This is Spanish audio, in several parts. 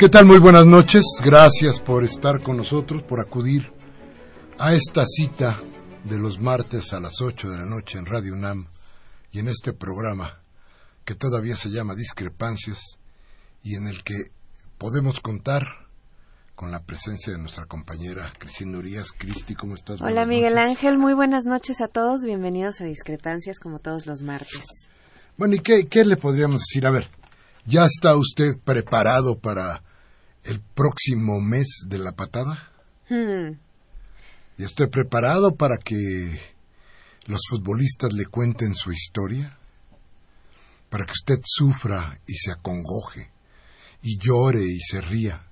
¿Qué tal? Muy buenas noches. Gracias por estar con nosotros, por acudir a esta cita de los martes a las 8 de la noche en Radio UNAM y en este programa que todavía se llama Discrepancias y en el que podemos contar con la presencia de nuestra compañera Cristina Urias. Cristi, ¿cómo estás? Hola Miguel Ángel, muy buenas noches a todos. Bienvenidos a Discrepancias como todos los martes. Bueno, ¿y qué, qué le podríamos decir? A ver, ¿ya está usted preparado para el próximo mes de la patada? Hmm. ¿Y estoy preparado para que los futbolistas le cuenten su historia? Para que usted sufra y se acongoje, y llore y se ría,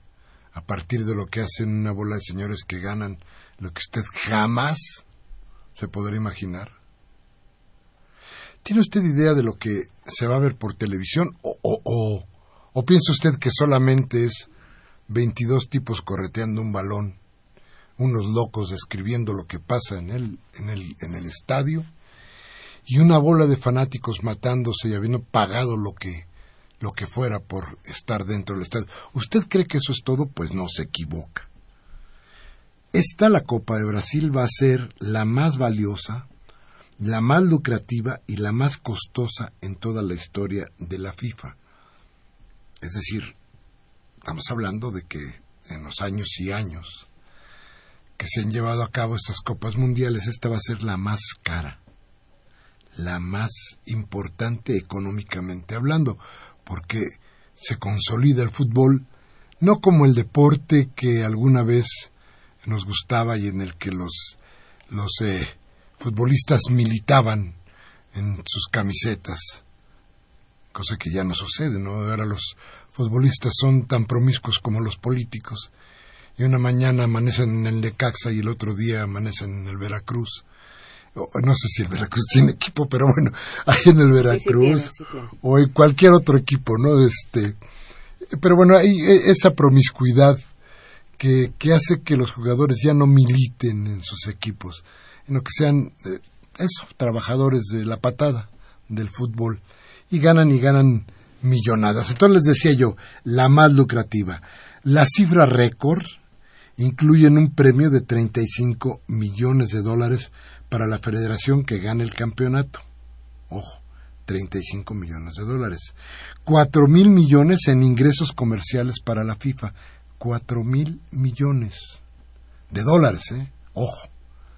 a partir de lo que hacen una bola de señores que ganan lo que usted jamás se podrá imaginar. ¿Tiene usted idea de lo que se va a ver por televisión? ¿O, o, o, o piensa usted que solamente es 22 tipos correteando un balón, unos locos describiendo lo que pasa en el, en el, en el estadio, y una bola de fanáticos matándose y habiendo pagado lo que, lo que fuera por estar dentro del estadio. ¿Usted cree que eso es todo? Pues no se equivoca. Esta la Copa de Brasil va a ser la más valiosa, la más lucrativa y la más costosa en toda la historia de la FIFA. Es decir, estamos hablando de que en los años y años que se han llevado a cabo estas copas mundiales, esta va a ser la más cara, la más importante económicamente hablando, porque se consolida el fútbol no como el deporte que alguna vez nos gustaba y en el que los, los eh, futbolistas militaban en sus camisetas, cosa que ya no sucede, ¿no? Ahora los futbolistas son tan promiscuos como los políticos. Y una mañana amanecen en el Necaxa y el otro día amanecen en el Veracruz. No sé si el Veracruz tiene equipo, pero bueno, ahí en el Veracruz o en cualquier otro equipo, ¿no? Este, pero bueno, hay esa promiscuidad que, que hace que los jugadores ya no militen en sus equipos, en lo que sean, eh, eso, trabajadores de la patada del fútbol y ganan y ganan millonadas. Entonces les decía yo, la más lucrativa. La cifra récord incluye un premio de 35 millones de dólares para la federación que gane el campeonato. Ojo, 35 millones de dólares. Cuatro mil millones en ingresos comerciales para la FIFA. Cuatro mil millones de dólares, ¿eh? Ojo,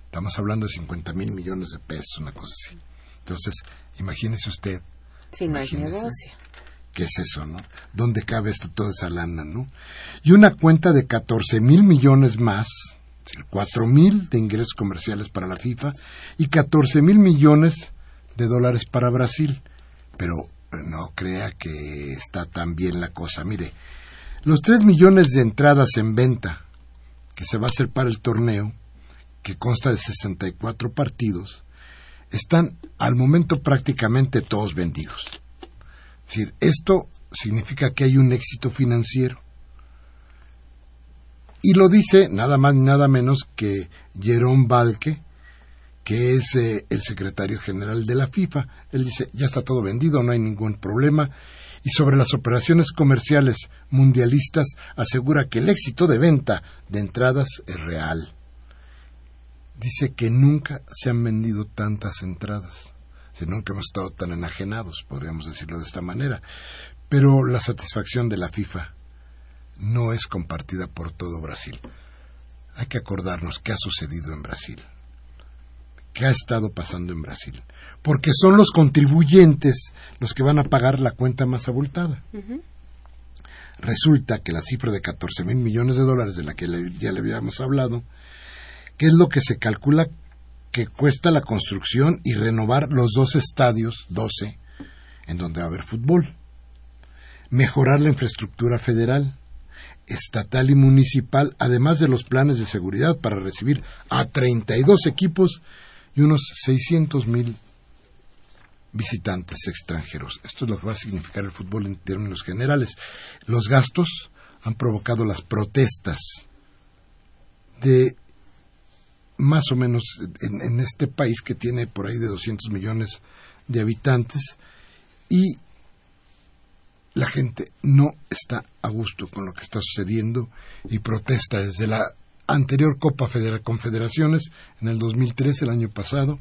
estamos hablando de 50 mil millones de pesos, una cosa así. Entonces, imagínese usted. Si no es negocio. ¿Qué es eso, no? ¿Dónde cabe esta, toda esa lana, no? Y una cuenta de 14 mil millones más, 4 mil de ingresos comerciales para la FIFA y 14 mil millones de dólares para Brasil. Pero no crea que está tan bien la cosa. Mire, los 3 millones de entradas en venta que se va a hacer para el torneo, que consta de 64 partidos, están al momento prácticamente todos vendidos. Es decir, esto significa que hay un éxito financiero. Y lo dice nada más ni nada menos que Jerón Valque, que es eh, el secretario general de la FIFA. Él dice, ya está todo vendido, no hay ningún problema. Y sobre las operaciones comerciales mundialistas asegura que el éxito de venta de entradas es real. Dice que nunca se han vendido tantas entradas. Si nunca hemos estado tan enajenados, podríamos decirlo de esta manera. Pero la satisfacción de la FIFA no es compartida por todo Brasil. Hay que acordarnos qué ha sucedido en Brasil, qué ha estado pasando en Brasil, porque son los contribuyentes los que van a pagar la cuenta más abultada. Resulta que la cifra de 14 mil millones de dólares de la que ya le habíamos hablado, que es lo que se calcula que cuesta la construcción y renovar los dos estadios, 12, en donde va a haber fútbol. Mejorar la infraestructura federal, estatal y municipal, además de los planes de seguridad para recibir a 32 equipos y unos 600 mil visitantes extranjeros. Esto es lo que va a significar el fútbol en términos generales. Los gastos han provocado las protestas de más o menos en, en, este país que tiene por ahí de 200 millones de habitantes y la gente no está a gusto con lo que está sucediendo y protesta desde la anterior Copa Federa Confederaciones en el 2003, el año pasado,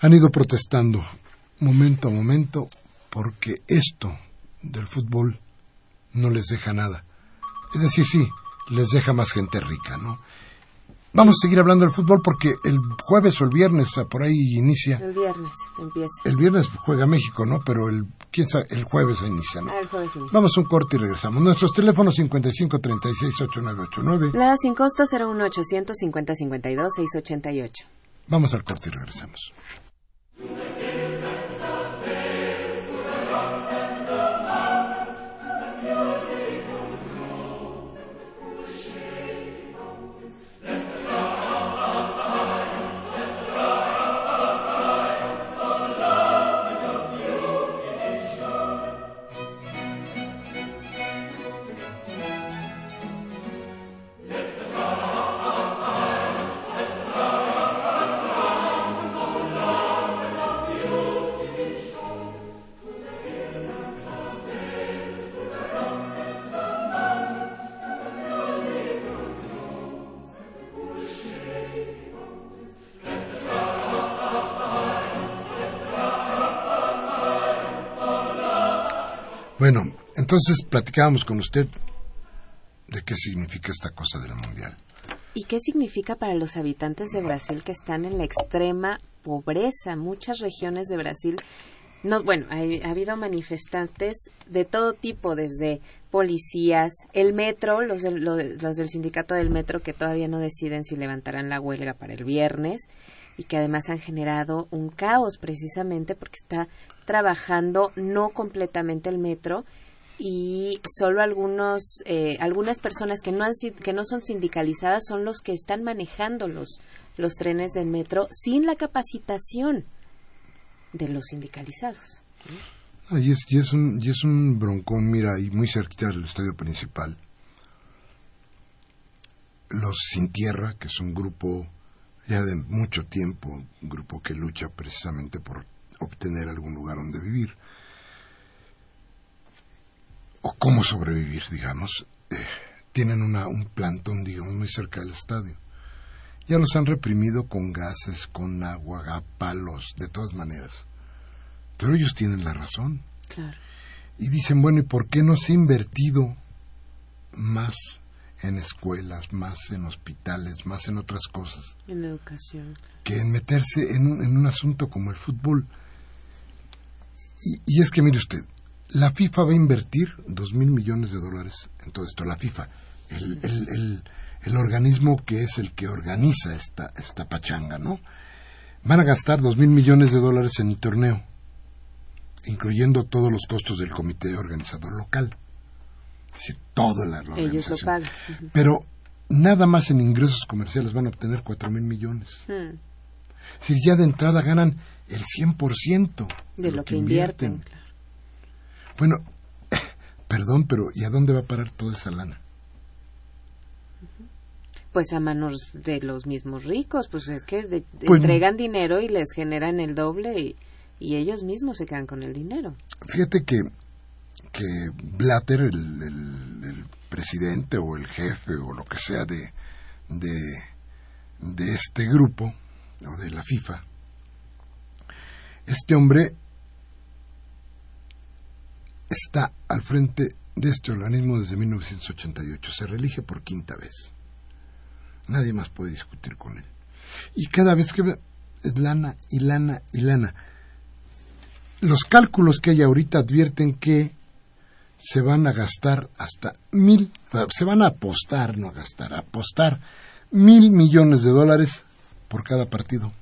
han ido protestando momento a momento porque esto del fútbol no les deja nada. Es decir, sí, les deja más gente rica, ¿no? Vamos a seguir hablando del fútbol porque el jueves o el viernes ah, por ahí inicia. El viernes empieza. El viernes juega México, ¿no? Pero el quién sabe, el jueves inicia, ¿no? Ah, el jueves inicia. Vamos a un corte y regresamos. Nuestros teléfonos 55 36 8989. La sin costo 01800 50 52 688. Vamos al corte y regresamos. Entonces platicábamos con usted de qué significa esta cosa del mundial. ¿Y qué significa para los habitantes de Brasil que están en la extrema pobreza? Muchas regiones de Brasil no, bueno, ha, ha, habido manifestantes de todo tipo, desde policías, el metro, los del, los, los del sindicato del metro que todavía no deciden si levantarán la huelga para el viernes y que además han generado un caos precisamente porque está trabajando no completamente el metro y solo algunos eh, algunas personas que no han que no son sindicalizadas son los que están manejando los los trenes del metro sin la capacitación de los sindicalizados. Ah, y, es, y, es un, y es un broncón, mira, y muy cerquita del estadio principal. Los Sin Tierra, que es un grupo ya de mucho tiempo, un grupo que lucha precisamente por obtener algún lugar donde vivir, o cómo sobrevivir, digamos, eh, tienen una, un plantón, digamos, muy cerca del estadio. Ya los han reprimido con gases, con agua, a palos, de todas maneras. Pero ellos tienen la razón. Claro. Y dicen, bueno, ¿y por qué no se ha invertido más en escuelas, más en hospitales, más en otras cosas? En educación. Que en meterse en un, en un asunto como el fútbol. Y, y, es que, mire usted, la FIFA va a invertir dos mil millones de dólares en todo esto. La FIFA, el, el, el, el organismo que es el que organiza esta, esta pachanga, ¿no? Van a gastar dos mil millones de dólares en el torneo incluyendo todos los costos del comité organizador local. Es decir, toda la, la Ellos lo pagan. Uh -huh. Pero nada más en ingresos comerciales van a obtener cuatro mil millones. Hmm. Si ya de entrada ganan el 100% de, de lo, que, invierten. Bueno, perdón, pero ¿y a dónde va a parar toda esa lana? Pues a manos de los mismos ricos, pues es que pues entregan dinero y les generan el doble y, y, ellos mismos se quedan con el dinero. Fíjate que, que Blatter, el, el, presidente o el jefe o lo que sea de, de, de este grupo o de la FIFA, este hombre está al frente de este organismo desde 1988. Se reelige por quinta vez. Nadie más puede discutir con él. Y cada vez que es lana y lana y lana. Los cálculos que hay ahorita advierten que se van a gastar hasta mil, se van a apostar, no a gastar, a apostar mil millones de dólares por cada partido.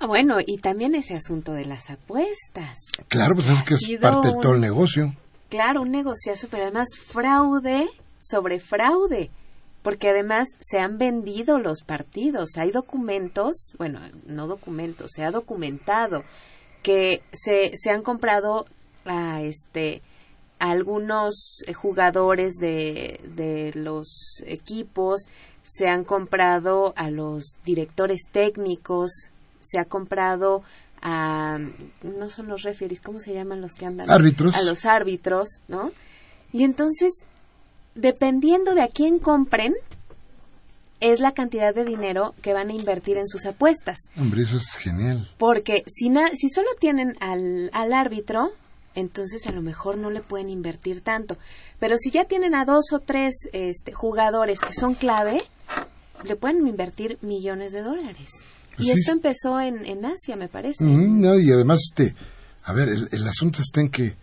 Ah, bueno, y también ese asunto de las apuestas. Claro, pues es que es parte de todo el negocio. Claro, un negociazo, pero además fraude sobre fraude porque además se han vendido los partidos. Hay documentos, bueno, no documentos, se ha documentado que se, se han comprado a este algunos jugadores de, de los equipos, se han comprado a los directores técnicos, se ha comprado a no son los referees, ¿cómo se llaman los que andan? Árbitros. A los árbitros, ¿no? Y entonces dependiendo de a quién compren, es la cantidad de dinero que van a invertir en sus apuestas. Hombre, eso es genial. Porque si, si solo tienen al, al árbitro, entonces a lo mejor no le pueden invertir tanto. Pero si ya tienen a dos o tres este, jugadores que son clave, le pueden invertir millones de dólares. Pues y esto empezó en, en Asia, me parece. no, y además, este, a ver, el, el, asunto está en que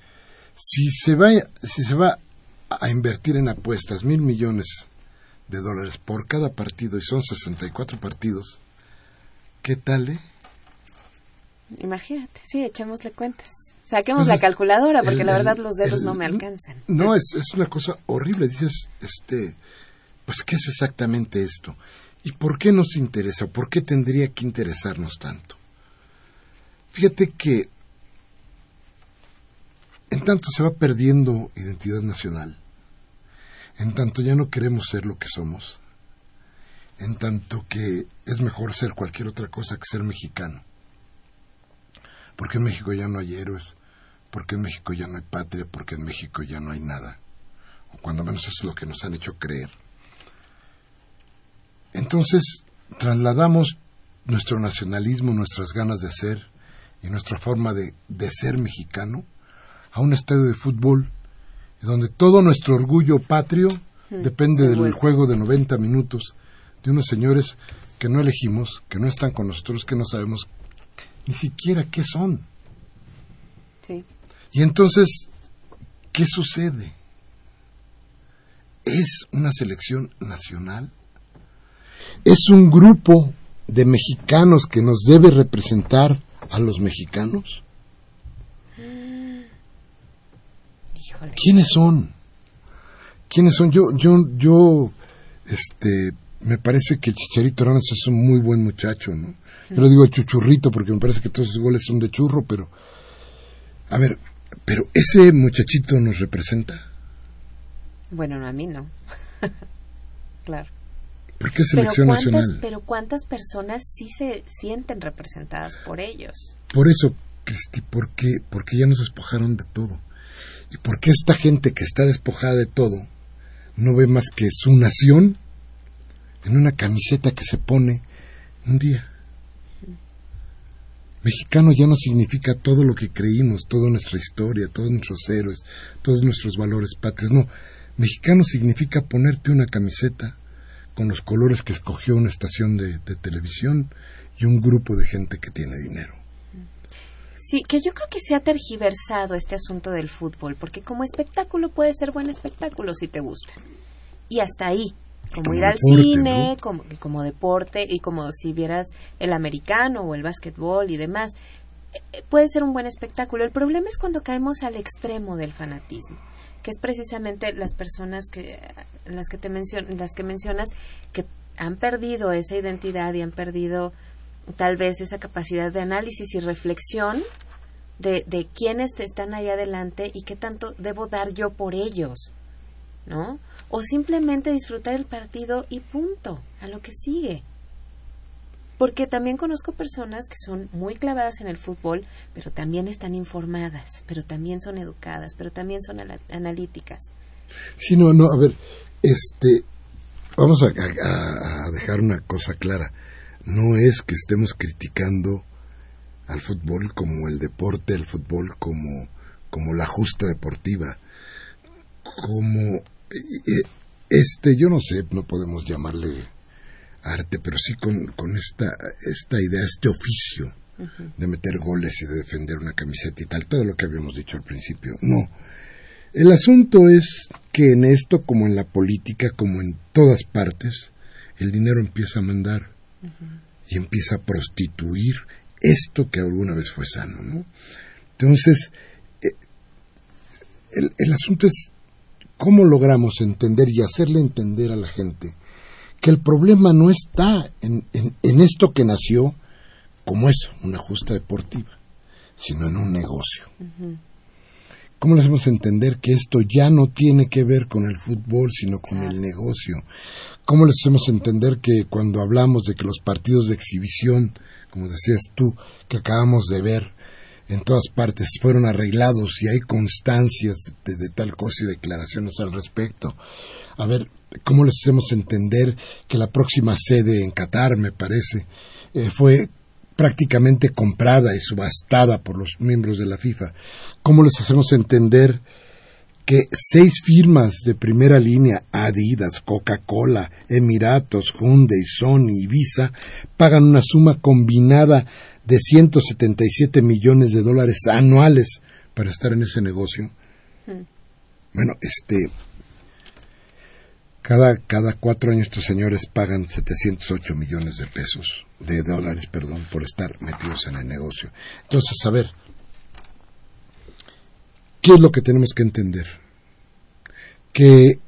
si se va, si se va a invertir en apuestas mil millones de dólares por cada partido y son 64 partidos, ¿qué tal, eh? Imagínate, sí, echémosle cuentas. Saquemos la calculadora porque la verdad los dedos no me alcanzan. No, es, es una cosa horrible. Dices, este, pues, ¿qué es exactamente esto? ¿Y por qué nos interesa? ¿Por qué tendría que interesarnos tanto? Fíjate que en tanto se va perdiendo identidad nacional, en tanto ya no queremos ser lo que somos, en tanto que es mejor ser cualquier otra cosa que ser mexicano. Porque en México ya no hay héroes, porque en México ya no hay patria, porque en México ya no hay nada. O cuando menos es lo que nos han hecho creer. Entonces, trasladamos nuestro nacionalismo, nuestras ganas de ser y nuestra forma de, de ser mexicano a un estadio de fútbol, donde todo nuestro orgullo patrio mm, depende del juego de 90 minutos de unos señores que no elegimos, que no están con nosotros, que no sabemos ni siquiera qué son. Y entonces, ¿qué sucede? ¿Es una selección nacional? ¿Es un grupo de mexicanos que nos debe representar a los mexicanos? ¿Quiénes son? ¿Quiénes son? Yo, yo, yo, este, me parece que Chicharito Hernández es un muy buen muchacho, ¿no? Yo lo digo chuchurrito porque me parece que todos sus goles son de churro, pero, a ver, pero ese muchachito nos representa. Bueno, no, a mí no. claro. ¿Por qué selección nacional? Pero ¿cuántas personas sí se sienten representadas por ellos? Por eso, Cristi, ¿por qué? Porque ya nos despojaron de todo. ¿Y por qué esta gente que está despojada de todo no ve más que su nación en una camiseta que se pone un día? Mexicano ya no significa todo lo que creímos, toda nuestra historia, todos nuestros héroes, todos nuestros valores patrios. No, mexicano significa ponerte una camiseta con los colores que escogió una estación de, de televisión y un grupo de gente que tiene dinero. Sí, que yo creo que se ha tergiversado este asunto del fútbol, porque como espectáculo puede ser buen espectáculo si te gusta. Y hasta ahí, como, ir al cine, como, como deporte, y como si vieras el americano o el básquetbol y demás, eh, eh, puede ser un buen espectáculo. El problema es cuando caemos al extremo del fanatismo, que es precisamente las personas que las que te las que mencionas que han perdido esa identidad y han perdido tal vez esa capacidad de análisis y reflexión de, de quiénes están ahí adelante y qué tanto debo dar yo por ellos, ¿no? O simplemente disfrutar el partido y punto, a lo que sigue. Porque también conozco personas que son muy clavadas en el fútbol, pero también están informadas, pero también son educadas, pero también son analíticas. Sí, no, no, a ver, este, vamos a, dejar una cosa clara. No es que estemos criticando al fútbol como el deporte, el fútbol como, como la justa deportiva, como eh, eh, este, yo no sé, no podemos llamarle arte, pero sí con, con esta, esta idea, este oficio de meter goles y de defender una camiseta y tal, todo lo que habíamos dicho al principio. No. El asunto es que en esto, como en la política, como en todas partes, el dinero empieza a mandar y empieza a prostituir esto que alguna vez fue sano, ¿no? Entonces, eh, el, el asunto es cómo logramos entender y hacerle entender a la gente que el problema no está en, en, esto que nació como eso, una justa deportiva, sino en un negocio. ¿Cómo le hacemos entender que esto ya no tiene que ver con el fútbol, sino con el negocio? ¿Cómo le hacemos entender que cuando hablamos de que los partidos de exhibición, como decías tú, que acabamos de ver en todas partes, fueron arreglados y hay constancias de, de tal cosa y declaraciones al respecto? A ver, ¿cómo les hacemos entender que la próxima sede en Qatar, me parece, eh, fue prácticamente comprada y subastada por los miembros de la FIFA? ¿Cómo les hacemos entender que seis firmas de primera línea, Adidas, Coca-Cola, Emiratos, Hyundai, Sony y Visa, pagan una suma combinada de 177 millones de dólares anuales para estar en ese negocio? Hmm. Bueno, este, cada, cada cuatro años estos señores pagan 708 millones de pesos, de dólares, perdón, por estar metidos en el negocio. Entonces, a ver, ¿qué es lo que tenemos que entender? Que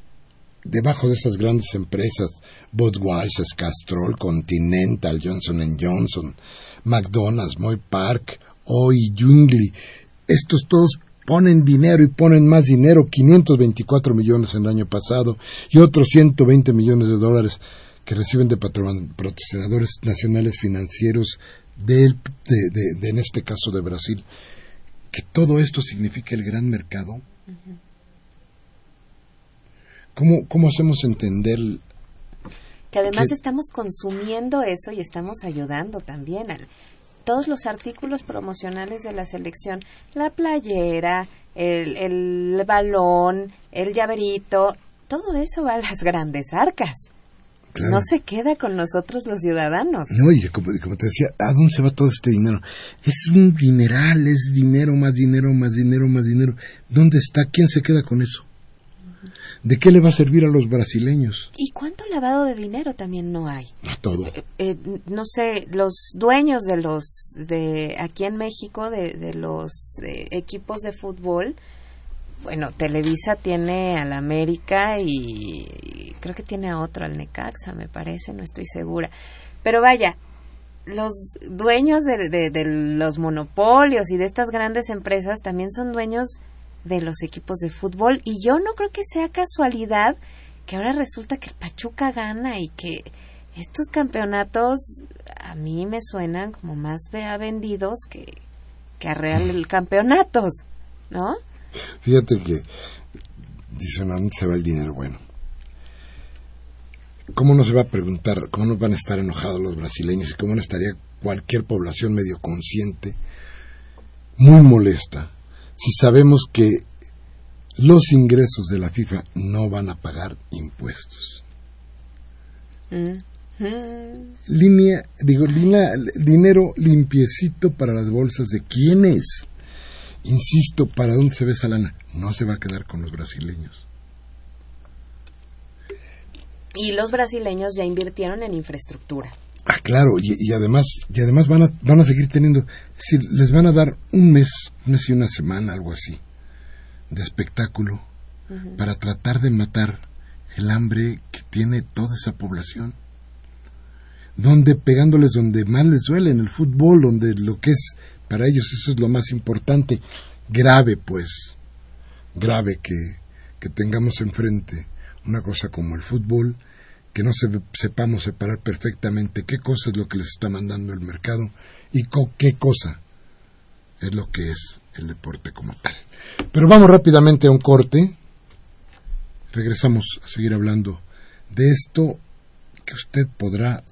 debajo de esas grandes empresas, Budweiser, Castrol, Continental, Johnson Johnson, McDonald's, Moy Park, Oi, Jungli, estos todos ponen dinero y ponen más dinero, 524 millones en el año pasado y otros 120 millones de dólares que reciben de patrocinadores nacionales financieros de, en este caso de Brasil. Que todo esto significa el gran mercado. ¿Cómo, ¿Cómo hacemos entender que además estamos consumiendo eso y estamos ayudando también al, todos los artículos promocionales de la selección, la playera, el, el balón, el llaverito, todo eso va a las grandes arcas. No se queda con nosotros los ciudadanos. No, y como, como, te decía, ¿a dónde se va todo este dinero? Es un dineral, es dinero, más dinero, más dinero, más dinero. ¿Dónde está? ¿Quién se queda con eso? ¿De qué le va a servir a los brasileños? ¿Y cuánto lavado de dinero también no hay? Todo. Eh, eh, no sé, los dueños de los, de aquí en México, de, de los eh, equipos de fútbol, bueno, Televisa tiene al América y, creo que tiene a otro, al Necaxa, me parece, no estoy segura. Pero vaya, los dueños de, de, los monopolios y de estas grandes empresas también son dueños de los equipos de fútbol y yo no creo que sea casualidad que ahora resulta que el Pachuca gana y que estos campeonatos a mí me suenan como más vendidos que, que a real campeonatos, ¿no? Fíjate que dicen, ¿a dónde se va el dinero? Bueno, ¿cómo no se va a preguntar, cómo no van a estar enojados los brasileños y cómo no estaría cualquier población medio consciente, muy molesta, si sabemos que los ingresos de la FIFA no van a pagar impuestos. Línea, digo, dinero limpiecito para las bolsas de quiénes. Insisto, ¿para dónde se ve esa lana? No se va a quedar con los brasileños. Y los brasileños ya invirtieron en infraestructura. Ah, claro, y, además, y además van a, van a seguir teniendo, si les van a dar un mes, un mes y una semana, algo así, de espectáculo, para tratar de matar el hambre que tiene toda esa población. donde pegándoles donde más les duele en el fútbol, donde lo que es para ellos eso es lo más importante, grave pues, grave que, que tengamos enfrente una cosa como el fútbol, que no sepamos separar perfectamente qué cosa es lo que les está mandando el mercado y qué cosa es lo que es el deporte como tal. Pero vamos rápidamente a un corte. Regresamos a seguir hablando de esto que usted podrá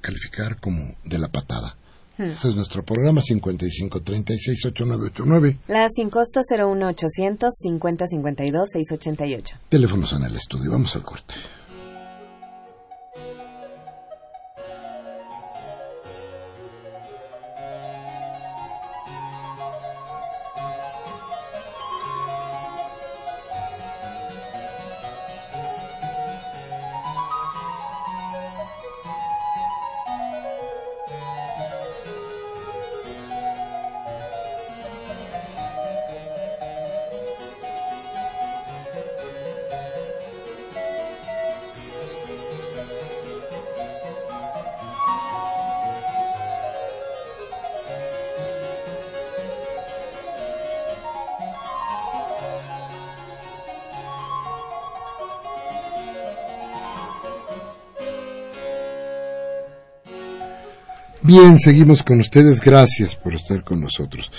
calificar como de la patada. Hmm. Ese es nuestro programa 55368989. La sin costo 01800 5052 688. Teléfonos en el estudio. Vamos al corte. Bien, seguimos con ustedes. Gracias por estar con nosotros.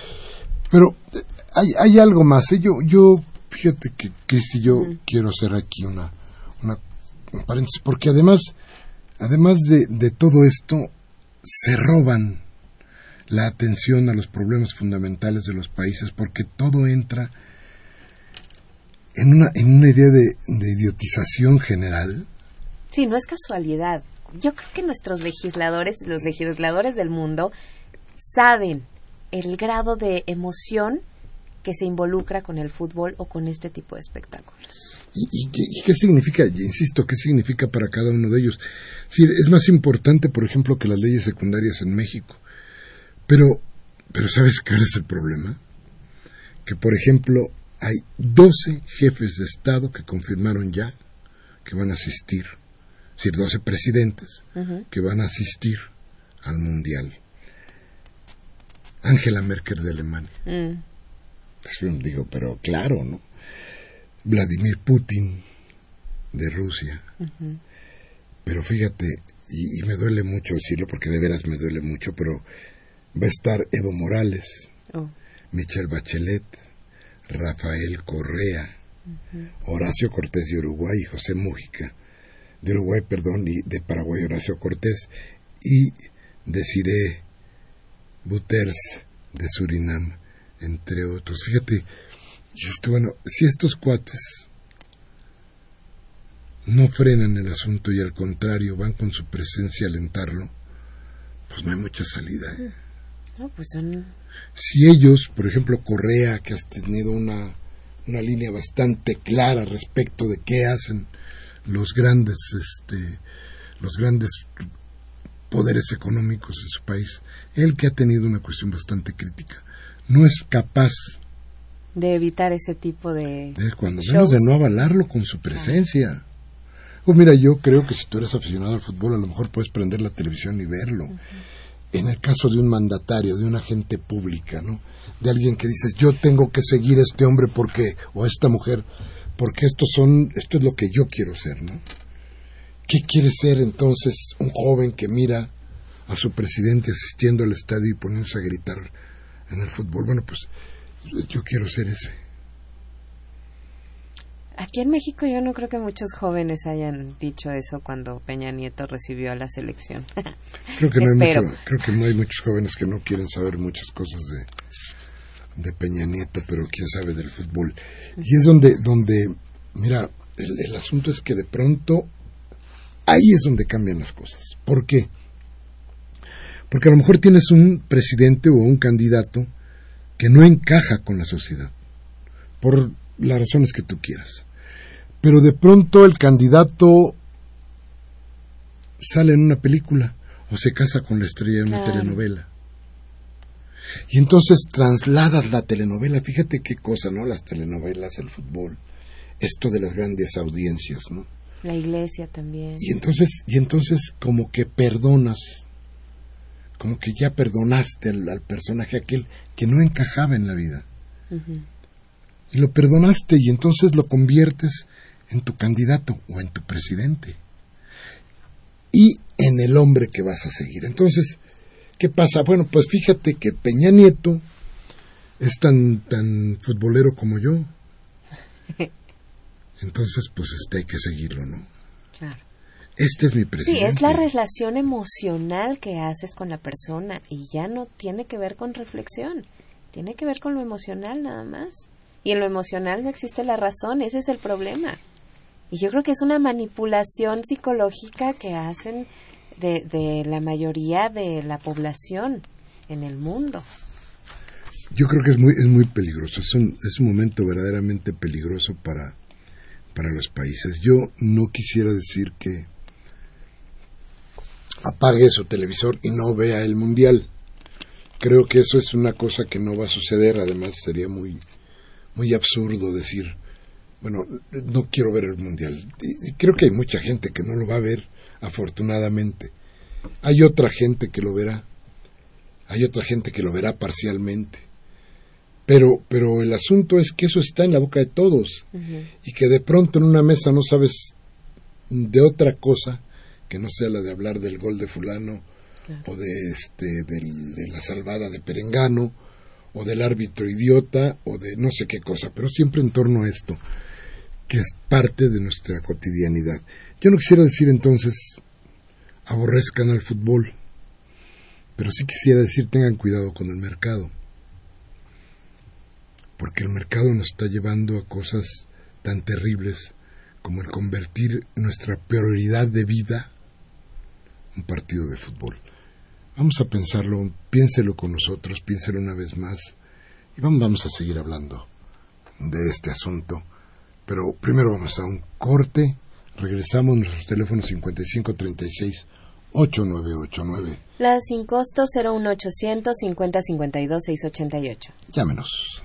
Pero eh, hay, hay algo más. ¿eh? Yo, yo, fíjate que, Cristi, yo quiero hacer aquí una, una, paréntesis, porque además, además de, de todo esto, se roban la atención a los problemas fundamentales de los países, porque todo entra en una, en una idea de, de idiotización general. Sí, no es casualidad yo creo que nuestros legisladores, los legisladores del mundo, saben el grado de emoción que se involucra con el fútbol o con este tipo de espectáculos. ¿Y, qué, significa, insisto, qué significa para cada uno de ellos? es más importante, por ejemplo, que las leyes secundarias en México. Pero, pero ¿sabes cuál es el problema? Que, por ejemplo, hay 12 jefes de Estado que confirmaron ya que van a asistir decir, 12 presidentes que van a asistir al Mundial. Angela Merkel de Alemania. Mm. Digo, pero claro, ¿no? Vladimir Putin de Rusia. Pero fíjate, y, me duele mucho decirlo porque de veras me duele mucho, pero va a estar Evo Morales, oh. Michelle Bachelet, Rafael Correa, Horacio Cortés de Uruguay y José Mújica de Uruguay, perdón, y de Paraguay Horacio Cortés, y de Cire Buters de Surinam, entre otros. Fíjate, bueno, si estos cuates no frenan el asunto y al contrario van con su presencia a alentarlo, pues no hay mucha salida. ¿eh? pues Si ellos, por ejemplo, Correa, que has tenido una, una línea bastante clara respecto de qué hacen los grandes, este, los grandes poderes económicos de su país, él que ha tenido una cuestión bastante crítica, no es capaz de evitar ese tipo de, de cuando menos de no avalarlo con su presencia. O mira, yo creo que si tú eres aficionado al fútbol, a lo mejor puedes prender la televisión y verlo. En el caso de un mandatario, de una agente pública, ¿no? De alguien que dices, yo tengo que seguir a este hombre porque, o a esta mujer, porque esto son, esto es lo que yo quiero ser, ¿no? ¿Qué quiere ser entonces un joven que mira a su presidente asistiendo al estadio y poniéndose a gritar en el fútbol? Bueno, pues yo quiero ser ese. Aquí en México yo no creo que muchos jóvenes hayan dicho eso cuando Peña Nieto recibió a la selección. Creo que, no hay creo que no hay muchos jóvenes que no quieren saber muchas cosas de, de Peña Nieto, pero quién sabe del fútbol. Y es donde, donde mira, el, asunto es que de pronto ahí es donde cambian las cosas. ¿Por qué? Porque a lo mejor tienes un presidente o un candidato que no encaja con la sociedad, por las razones que tú quieras. Pero de pronto el candidato sale en una película o se casa con la estrella de una telenovela y entonces trasladas la telenovela, fíjate qué cosa, ¿no? Las telenovelas, el fútbol, esto de las grandes audiencias, ¿no? La iglesia también. Y entonces, y entonces como que perdonas, como que ya perdonaste al, personaje aquel que no encajaba en la vida. Y lo perdonaste y entonces lo conviertes en tu candidato o en tu presidente. Y en el hombre que vas a seguir. Entonces, ¿qué pasa? Bueno, pues fíjate que Peña Nieto es tan, tan futbolero como yo. Entonces, pues este hay que seguirlo, ¿no? Claro. Este es mi presidente. Sí, es la relación emocional que haces con la persona y ya no tiene que ver con reflexión, tiene que ver con lo emocional nada más. Y en lo emocional no existe la razón, ese es el problema. Y yo creo que es una manipulación psicológica que hacen de, la mayoría de la población en el mundo. Yo creo que es muy, es muy peligroso, es un, es un momento verdaderamente peligroso para, para los países. Yo no quisiera decir que apague su televisor y no vea el mundial. Creo que eso es una cosa que no va a suceder, además sería muy muy absurdo decir, bueno, no quiero ver el mundial. Y creo que hay mucha gente que no lo va a ver, afortunadamente. Hay otra gente que lo verá. Hay otra gente que lo verá parcialmente. Pero, pero el asunto es que eso está en la boca de todos y que de pronto en una mesa no sabes de otra cosa que no sea la de hablar del gol de fulano o de este de la salvada de Perengano o del árbitro idiota o de no sé qué cosa, pero siempre en torno a esto que es parte de nuestra cotidianidad. Yo no quisiera decir entonces aborrezcan al fútbol, pero sí quisiera decir tengan cuidado con el mercado porque el mercado nos está llevando a cosas tan terribles como el convertir nuestra prioridad de vida un partido de fútbol. Vamos a pensarlo, piénselo con nosotros, piénselo una vez más y vamos, a seguir hablando de este asunto. Pero primero vamos a un corte, regresamos a nuestros teléfonos 5536 8989. La sin costo 01800 5052 688. Llámenos.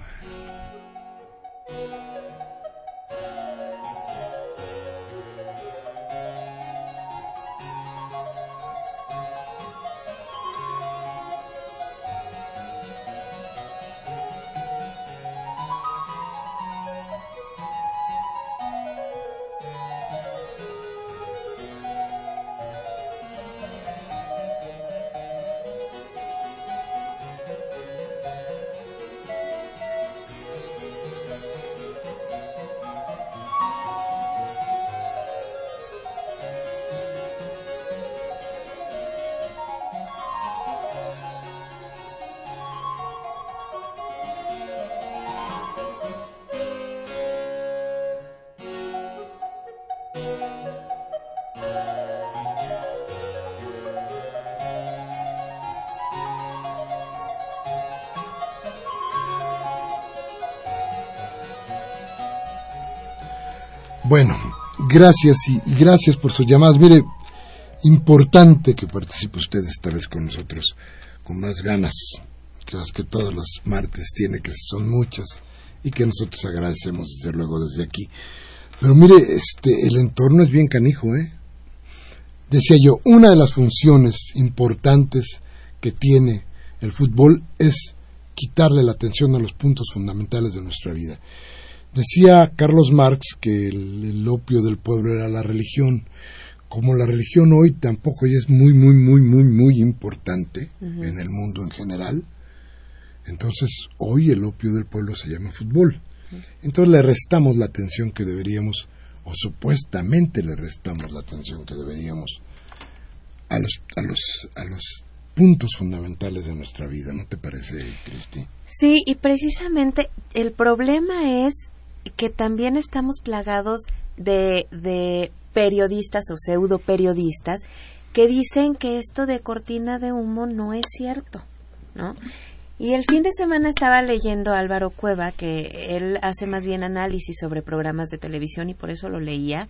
Gracias y, gracias por sus llamadas. Mire, importante que participe usted esta vez con nosotros con más ganas que las que todos los martes tiene, que son muchas y que nosotros agradecemos desde luego desde aquí. Pero mire, este, el entorno es bien canijo, ¿eh? Decía yo, una de las funciones importantes que tiene el fútbol es quitarle la atención a los puntos fundamentales de nuestra vida. Decía Carlos Marx que el, opio del pueblo era la religión. Como la religión hoy tampoco es muy, muy, muy, muy, muy importante en el mundo en general, entonces hoy el opio del pueblo se llama fútbol. Entonces le restamos la atención que deberíamos, o supuestamente le restamos la atención que deberíamos a los, a los, a los puntos fundamentales de nuestra vida, ¿no te parece, Cristi? Sí, y precisamente el problema es que también estamos plagados de, de periodistas o pseudo periodistas que dicen que esto de cortina de humo no es cierto, ¿no? Y el fin de semana estaba leyendo a Álvaro Cueva, que él hace más bien análisis sobre programas de televisión y por eso lo leía.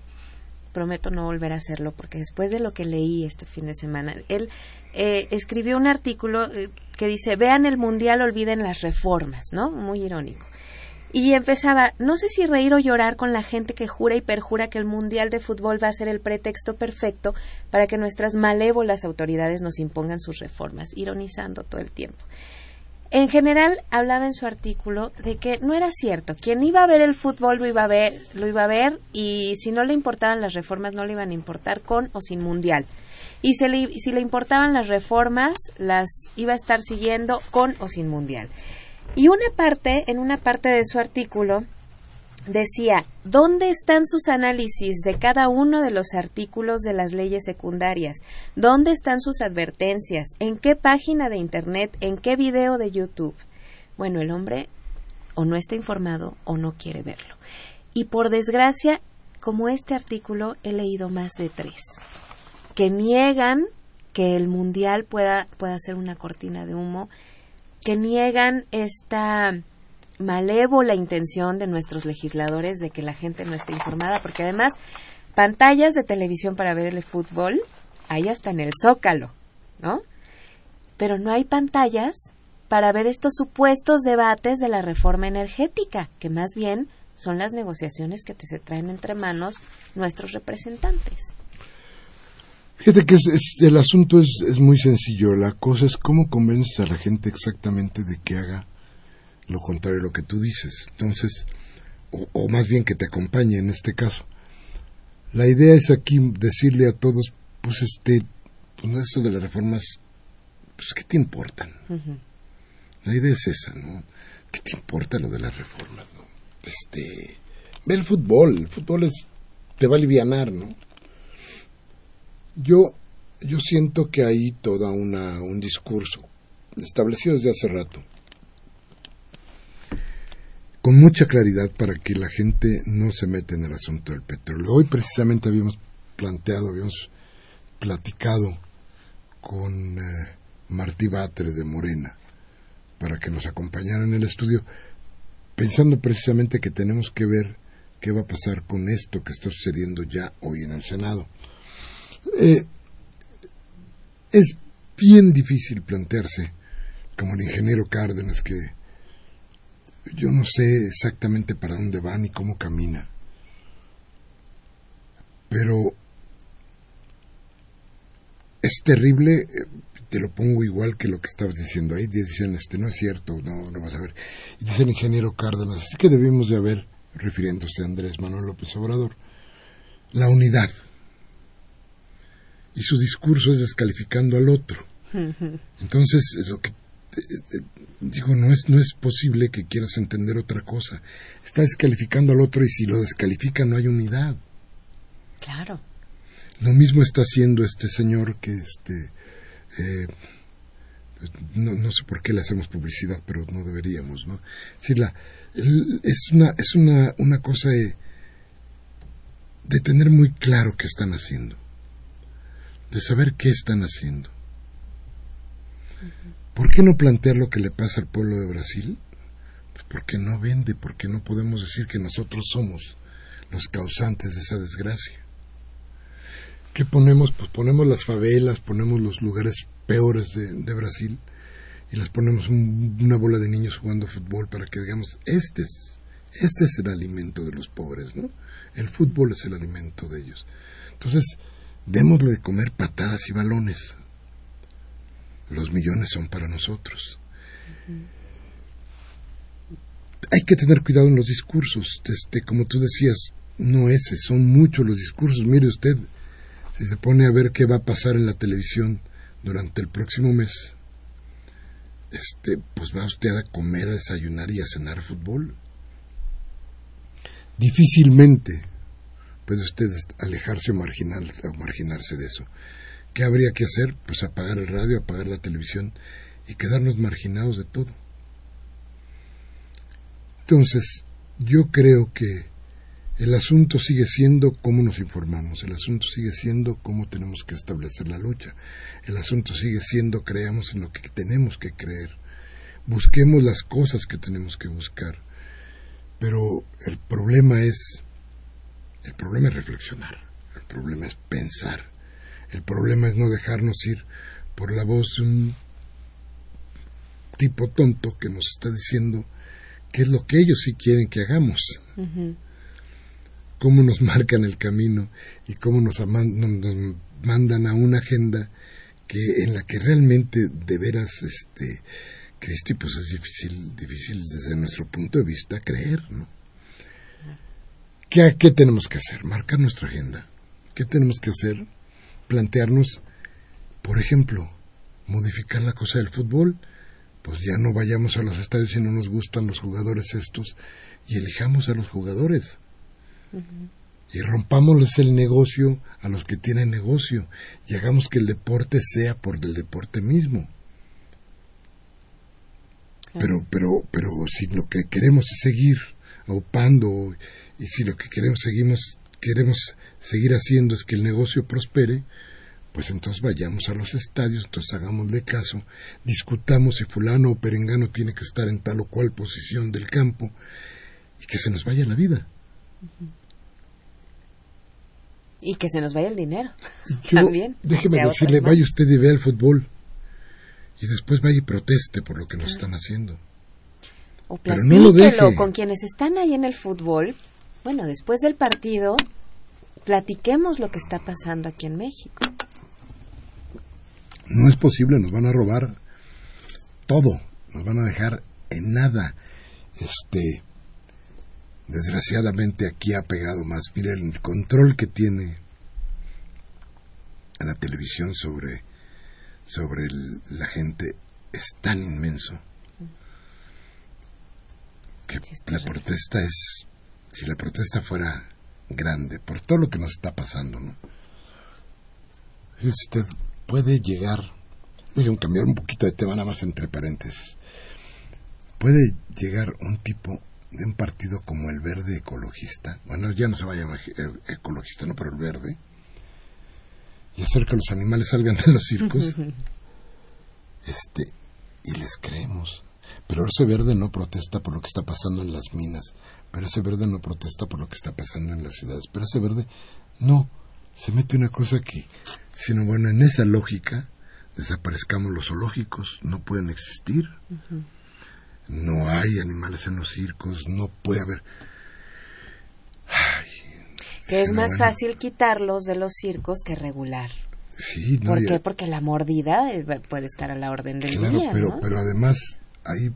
Prometo no volver a hacerlo porque después de lo que leí este fin de semana, él eh, escribió un artículo eh, que dice, vean el Mundial, olviden las reformas, ¿no? Muy irónico. Y empezaba, no sé si reír o llorar con la gente que jura y perjura que el Mundial de Fútbol va a ser el pretexto perfecto para que nuestras malévolas autoridades nos impongan sus reformas, ironizando todo el tiempo. En general, hablaba en su artículo de que no era cierto. Quien iba a ver el fútbol lo iba a ver, lo iba a ver y si no le importaban las reformas no le iban a importar con o sin mundial. Y si le, si le importaban las reformas, las iba a estar siguiendo con o sin mundial. Y una parte, en una parte de su artículo, decía, ¿dónde están sus análisis de cada uno de los artículos de las leyes secundarias? ¿Dónde están sus advertencias? ¿En qué página de Internet? ¿En qué video de YouTube? Bueno, el hombre o no está informado o no quiere verlo. Y por desgracia, como este artículo, he leído más de tres que niegan que el mundial pueda, pueda ser una cortina de humo que niegan esta malévola intención de nuestros legisladores de que la gente no esté informada, porque además pantallas de televisión para ver el fútbol hay hasta en el zócalo, ¿no? Pero no hay pantallas para ver estos supuestos debates de la reforma energética, que más bien son las negociaciones que te se traen entre manos nuestros representantes. Fíjate que el asunto es, muy sencillo. La cosa es cómo convences a la gente exactamente de que haga lo contrario a lo que tú dices. Entonces, o, más bien que te acompañe en este caso. La idea es aquí decirle a todos, pues este, pues eso de las reformas, pues ¿qué te importan? La idea es esa, ¿no? ¿Qué te importa lo de las reformas, no? Este, ve el fútbol, el fútbol es, te va a alivianar, ¿no? Yo, yo siento que hay toda una, un discurso establecido desde hace rato, con mucha claridad para que la gente no se meta en el asunto del petróleo. Hoy precisamente habíamos planteado, habíamos platicado con eh, Martí Batres de Morena para que nos acompañara en el estudio, pensando precisamente que tenemos que ver qué va a pasar con esto que está sucediendo ya hoy en el Senado. Eh, es bien difícil plantearse, como el ingeniero Cárdenas, que yo no sé exactamente para dónde va ni cómo camina, pero es terrible, eh, te lo pongo igual que lo que estabas diciendo ahí, dicen, este no es cierto, no, no vas a ver. Y dice el ingeniero Cárdenas, así que debimos de haber, refiriéndose a Andrés Manuel López Obrador, la unidad y su discurso es descalificando al otro. Entonces, lo que eh, eh, digo, no es, no es posible que quieras entender otra cosa. Está descalificando al otro y si lo descalifica no hay unidad. Claro. Lo mismo está haciendo este señor que este eh, no, no, sé por qué le hacemos publicidad, pero no deberíamos, ¿no? Es la, es una, es una, una cosa de, de tener muy claro qué están haciendo de saber qué están haciendo. ¿Por qué no plantear lo que le pasa al pueblo de Brasil? Pues porque no vende, porque no podemos decir que nosotros somos los causantes de esa desgracia. ¿Qué ponemos? Pues ponemos las favelas, ponemos los lugares peores de, Brasil y las ponemos una bola de niños jugando fútbol para que digamos, este es, este es el alimento de los pobres, ¿no? El fútbol es el alimento de ellos. Entonces, démosle de comer patadas y balones. Los millones son para nosotros. Hay que tener cuidado en los discursos. Este, como tú decías, no ese, son muchos los discursos. Mire usted, si se pone a ver qué va a pasar en la televisión durante el próximo mes, este, pues va usted a comer, a desayunar y a cenar fútbol. Difícilmente puede usted alejarse o, marginarse de eso. ¿Qué habría que hacer? Pues apagar el radio, apagar la televisión y quedarnos marginados de todo. Entonces, yo creo que el asunto sigue siendo cómo nos informamos, el asunto sigue siendo cómo tenemos que establecer la lucha, el asunto sigue siendo creamos en lo que tenemos que creer, busquemos las cosas que tenemos que buscar, pero el problema es el problema es reflexionar, el problema es pensar, el problema es no dejarnos ir por la voz de un tipo tonto que nos está diciendo qué es lo que ellos sí quieren que hagamos. Cómo nos marcan el camino y cómo nos, nos mandan a una agenda que en la que realmente de veras este Cristi pues es difícil difícil desde nuestro punto de vista creer no ¿Qué, ¿Qué tenemos que hacer? Marcar nuestra agenda. ¿Qué tenemos que hacer? Plantearnos, por ejemplo, modificar la cosa del fútbol. Pues ya no vayamos a los estadios si no nos gustan los jugadores estos y elijamos a los jugadores. Y rompámosles el negocio a los que tienen negocio y hagamos que el deporte sea por el deporte mismo. Pero, pero, pero si lo que queremos es seguir aupando y si lo que queremos seguimos queremos seguir haciendo es que el negocio prospere, pues entonces vayamos a los estadios, entonces hagámosle caso, discutamos si fulano o perengano tiene que estar en tal o cual posición del campo y que se nos vaya la vida. Y que se nos vaya el dinero. También. Déjeme decirle, vaya usted y vea el fútbol. Y después vaya y proteste por lo que nos están haciendo. O Pero no lo deje. con quienes están ahí en el fútbol. Bueno, después del partido, platiquemos lo que está pasando aquí en México. No es posible, nos van a robar todo, nos van a dejar en nada. Este, desgraciadamente aquí ha pegado más. Mire el control que tiene la televisión sobre, sobre la gente es tan inmenso que la protesta es, si la protesta fuera grande, por todo lo que nos está pasando, ¿no? Usted puede llegar, déjenme cambiar un poquito de tema nada más entre paréntesis, puede llegar un tipo de un partido como el verde ecologista, bueno, ya no se va a llamar ecologista, no, pero el verde, y hacer que los animales salgan de los circos, este, y les creemos. Pero ese verde no protesta por lo que está pasando en las minas, pero ese verde no protesta por lo que está pasando en las ciudades, pero ese verde no, se mete una cosa que, sino bueno, en esa lógica, desaparezcamos los zoológicos, no pueden existir. No hay animales en los circos, no puede haber. que es más fácil quitarlos de los circos que regular. Sí, no, ¿Por qué? Porque la mordida eh, puede estar a la orden del día. Pero, pero además hay,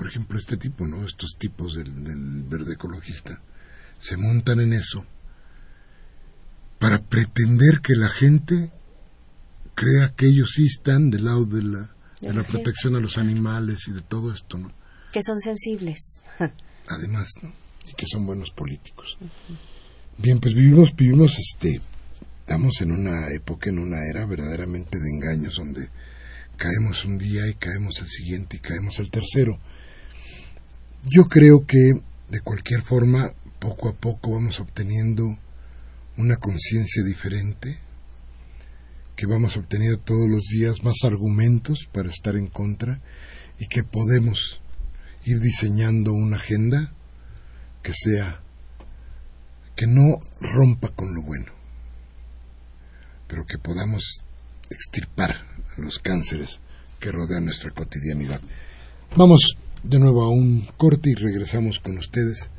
por ejemplo, este tipo, ¿no? Estos tipos del, verde ecologista se montan en eso para pretender que la gente crea que ellos sí están del lado de la, de, la, protección a los animales y de todo esto, ¿no? Que son sensibles. Además, ¿no? Y que son buenos políticos. Bien, pues vivimos, vivimos, este, estamos en una época, en una era verdaderamente de engaños, donde caemos un día y caemos el siguiente y caemos el tercero. Yo creo que de cualquier forma, poco a poco vamos obteniendo una conciencia diferente, que vamos obteniendo todos los días más argumentos para estar en contra y que podemos ir diseñando una agenda que sea que no rompa con lo bueno, pero que podamos extirpar los cánceres que rodean nuestra cotidianidad. Vamos de nuevo a un corte y regresamos con ustedes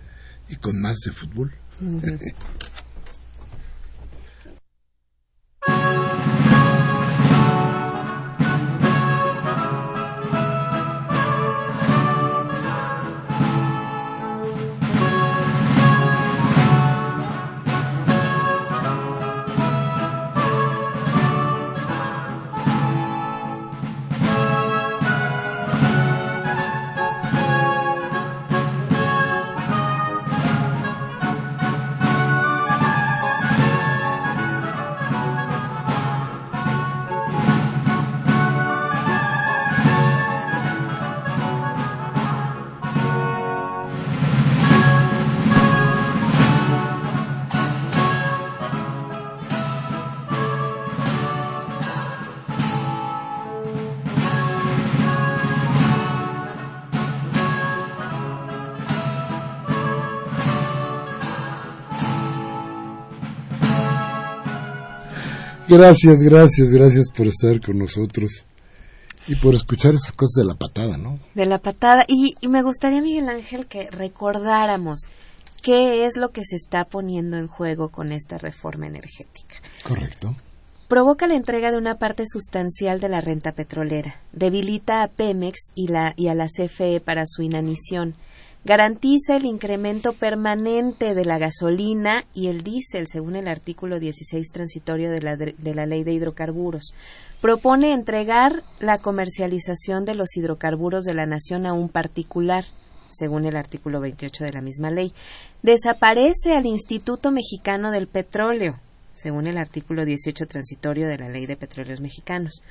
y con más de fútbol. Gracias, gracias, gracias por estar con nosotros. Y por escuchar esas cosas de la patada, ¿no? De la patada. Y, y me gustaría, Miguel Ángel, que recordáramos qué es lo que se está poniendo en juego con esta reforma energética. Correcto. Provoca la entrega de una parte sustancial de la renta petrolera, debilita a Pemex y, la, y a la CFE para su inanición, garantiza el incremento permanente de la gasolina y el diésel, según el artículo 16 transitorio de la, de la Ley de Hidrocarburos. Propone entregar la comercialización de los hidrocarburos de la nación a un particular, según el artículo 28 de la misma ley. Desaparece al Instituto Mexicano del Petróleo, según el artículo 18 transitorio de la Ley de Petróleos Mexicanos.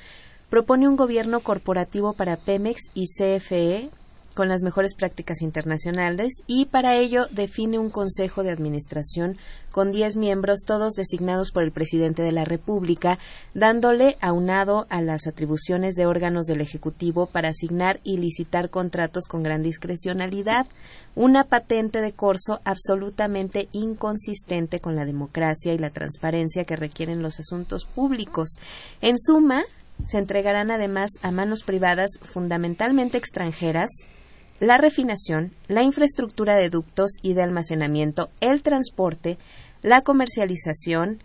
Propone un gobierno corporativo para Pemex y CFE con las mejores prácticas internacionales y para ello define un Consejo de Administración con diez miembros, todos designados por el presidente de la República, dándole aunado a las atribuciones de órganos del Ejecutivo para asignar y licitar contratos con gran discrecionalidad, una patente de corso absolutamente inconsistente con la democracia y la transparencia que requieren los asuntos públicos. En suma, se entregarán además a manos privadas fundamentalmente extranjeras la refinación, la infraestructura de ductos y de almacenamiento, el transporte, la comercialización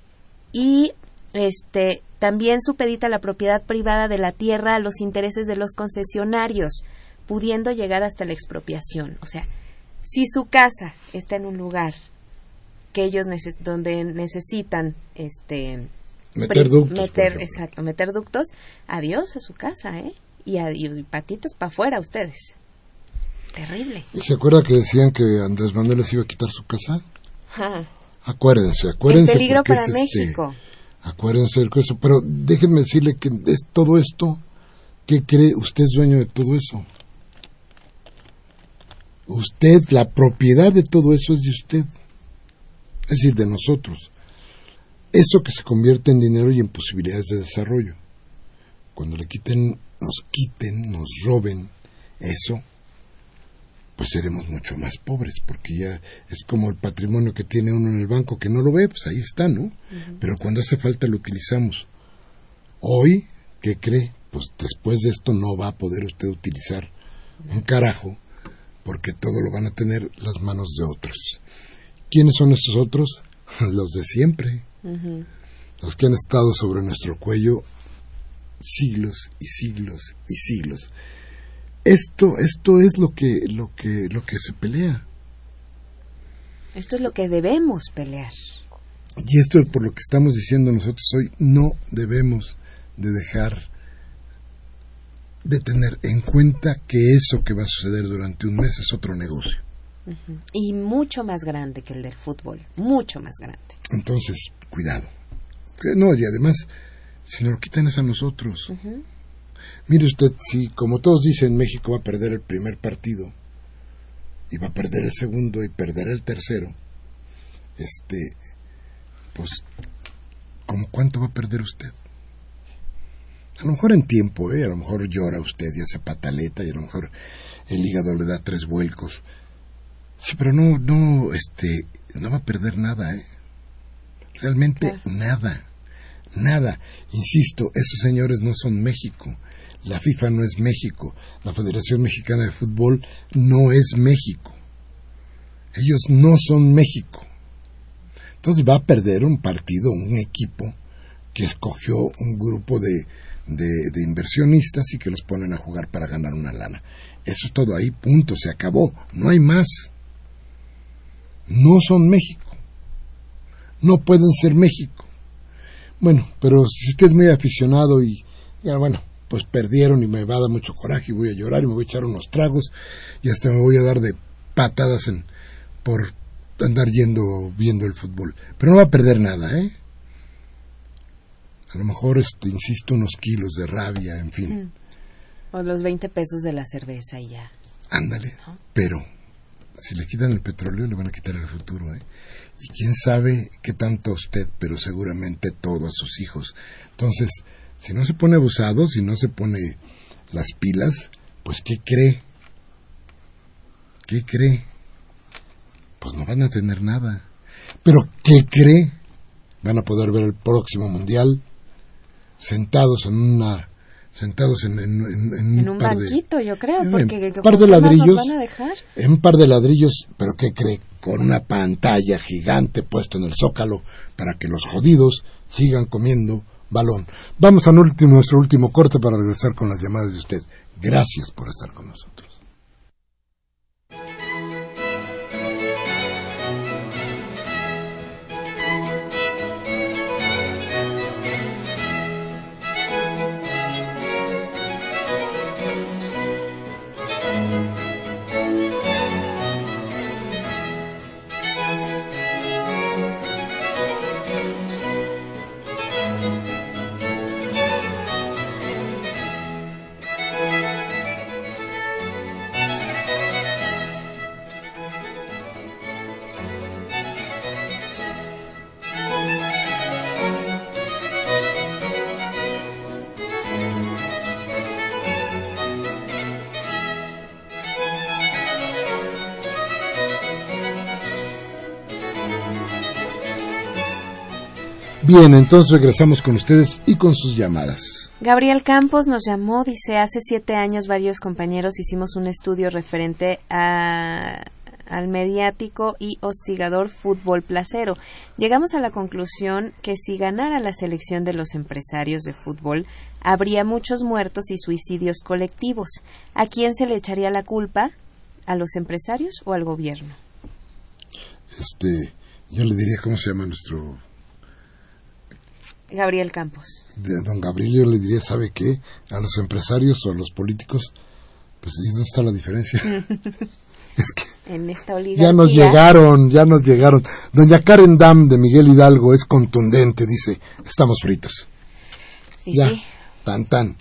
y este también supedita la propiedad privada de la tierra a los intereses de los concesionarios, pudiendo llegar hasta la expropiación. O sea, si su casa está en un lugar que ellos donde necesitan este meter ductos, meter, exacto, meter ductos, adiós a su casa, ¿eh? Y, y patitas para afuera ustedes. Terrible. ¿Se acuerda que decían que Andrés Manuel les iba a quitar su casa? Acuérdense, acuérdense. El peligro para este, México. acuérdense de eso. Pero déjenme decirle que es todo esto. ¿Qué cree? Usted es dueño de todo eso. Usted, la propiedad de todo eso es de usted. Es decir, de nosotros. Eso que se convierte en dinero y en posibilidades de desarrollo. Cuando le quiten, nos quiten, nos roben eso, pues seremos mucho más pobres, porque ya es como el patrimonio que tiene uno en el banco que no lo ve, pues ahí está, ¿no? Pero cuando hace falta lo utilizamos. Hoy, ¿qué cree? Pues después de esto no va a poder usted utilizar un carajo, porque todo lo van a tener las manos de otros. ¿Quiénes son estos otros? Los de siempre. Los que han estado sobre nuestro cuello siglos y siglos y siglos esto, esto es lo que, lo que, lo que se pelea. Esto es lo que debemos pelear. Y esto es por lo que estamos diciendo nosotros hoy, no debemos de dejar de tener en cuenta que eso que va a suceder durante un mes es otro negocio. Y mucho más grande que el del fútbol, mucho más grande. Entonces, cuidado. No, y además, si nos lo quitan es a nosotros. Mire usted, si como todos dicen México va a perder el primer partido y va a perder el segundo y perder el tercero, este, pues, ¿cómo cuánto va a perder usted? A lo mejor en tiempo, ¿eh? a lo mejor llora usted y hace pataleta y a lo mejor el hígado le da tres vuelcos. Sí, pero no, no, este, no va a perder nada, ¿eh? Realmente nada, nada. Insisto, esos señores no son México. La FIFA no es México, la Federación Mexicana de Fútbol no es México. Ellos no son México. Entonces va a perder un partido, un equipo que escogió un grupo de, inversionistas y que los ponen a jugar para ganar una lana. Eso es todo ahí, punto, se acabó, no hay más. No son México. No pueden ser México. Bueno, pero si usted es muy aficionado y, bueno, pues perdieron y me va a dar mucho coraje y voy a llorar y me voy a echar unos tragos y hasta me voy a dar de patadas en, por andar yendo viendo el fútbol. Pero no va a perder nada, ¿eh? A lo mejor, este, insisto, unos kilos de rabia, en fin. Mm. O los 20 pesos de la cerveza y ya. Ándale. Pero si le quitan el petróleo, le van a quitar el futuro, ¿eh? Y quién sabe qué tanto a usted, pero seguramente todo a sus hijos. Entonces, si no se pone abusado, si no se pone las pilas, pues ¿qué cree? ¿Qué cree? Pues no van a tener nada. Pero ¿qué cree? Van a poder ver el próximo mundial sentados en una sentados en, en, en, un, banquito, yo creo, porque un par de ladrillos, van a dejar? en un par de ladrillos, pero ¿qué cree? Con una pantalla gigante puesta en el zócalo para que los jodidos sigan comiendo balón. Vamos a nuestro último corte para regresar con las llamadas de usted. Gracias por estar con nosotros. Bien, entonces regresamos con ustedes y con sus llamadas. Gabriel Campos nos llamó, dice, hace siete años varios compañeros hicimos un estudio referente a, al mediático y hostigador fútbol placero. Llegamos a la conclusión que si ganara la selección de los empresarios de fútbol, habría muchos muertos y suicidios colectivos. ¿A quién se le echaría la culpa? ¿A los empresarios o al gobierno? Este, yo le diría cómo se llama nuestro Gabriel Campos. don Gabriel yo le diría, ¿sabe qué? A los empresarios o a los políticos, pues ¿dónde está la diferencia? es que en esta ya nos llegaron, ya nos llegaron. Doña Karen Dam de Miguel Hidalgo es contundente, dice, estamos fritos. ¿Y ya, sí? tan tan.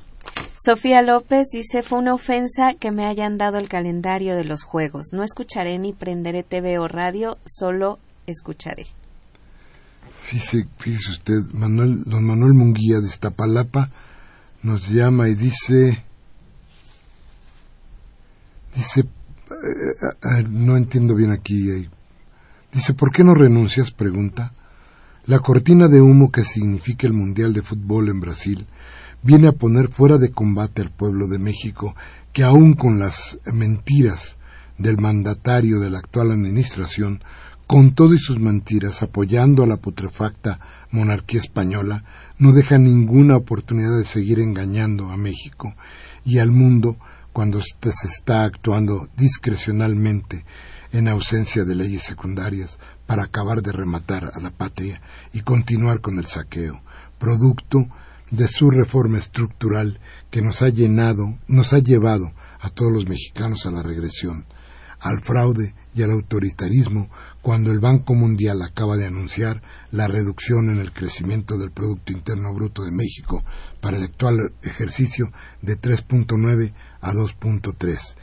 Sofía López dice, fue una ofensa que me hayan dado el calendario de los juegos. No escucharé ni prenderé TV o radio, solo escucharé. Fíjese, usted, Manuel, don Manuel Munguía de Iztapalapa nos llama y dice, dice, eh, eh, no entiendo bien aquí, eh, dice, ¿por qué no renuncias? pregunta. La cortina de humo que significa el Mundial de Fútbol en Brasil viene a poner fuera de combate al pueblo de México, que aun con las mentiras del mandatario de la actual administración, con todo y sus mentiras, apoyando a la putrefacta monarquía española, no deja ninguna oportunidad de seguir engañando a México y al mundo cuando se está actuando discrecionalmente en ausencia de leyes secundarias para acabar de rematar a la patria y continuar con el saqueo, producto de su reforma estructural que nos ha llenado, nos ha llevado a todos los mexicanos a la regresión, al fraude y al autoritarismo cuando el Banco Mundial acaba de anunciar la reducción en el crecimiento del Producto Interno Bruto de México para el actual ejercicio de 3.9 a 2.3.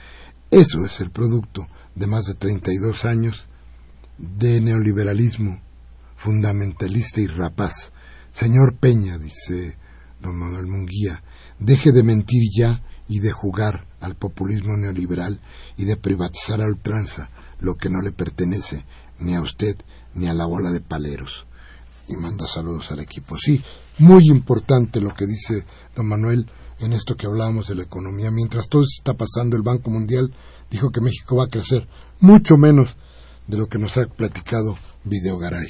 Eso es el producto de más de 32 años de neoliberalismo fundamentalista y rapaz. Señor Peña, dice don Manuel Munguía, deje de mentir ya y de jugar al populismo neoliberal y de privatizar a ultranza lo que no le pertenece ni a usted ni a la bola de paleros. Y manda saludos al equipo. Sí, muy importante lo que dice don Manuel en esto que hablábamos de la economía. Mientras todo está pasando, el Banco Mundial dijo que México va a crecer mucho menos de lo que nos ha platicado Videogaray.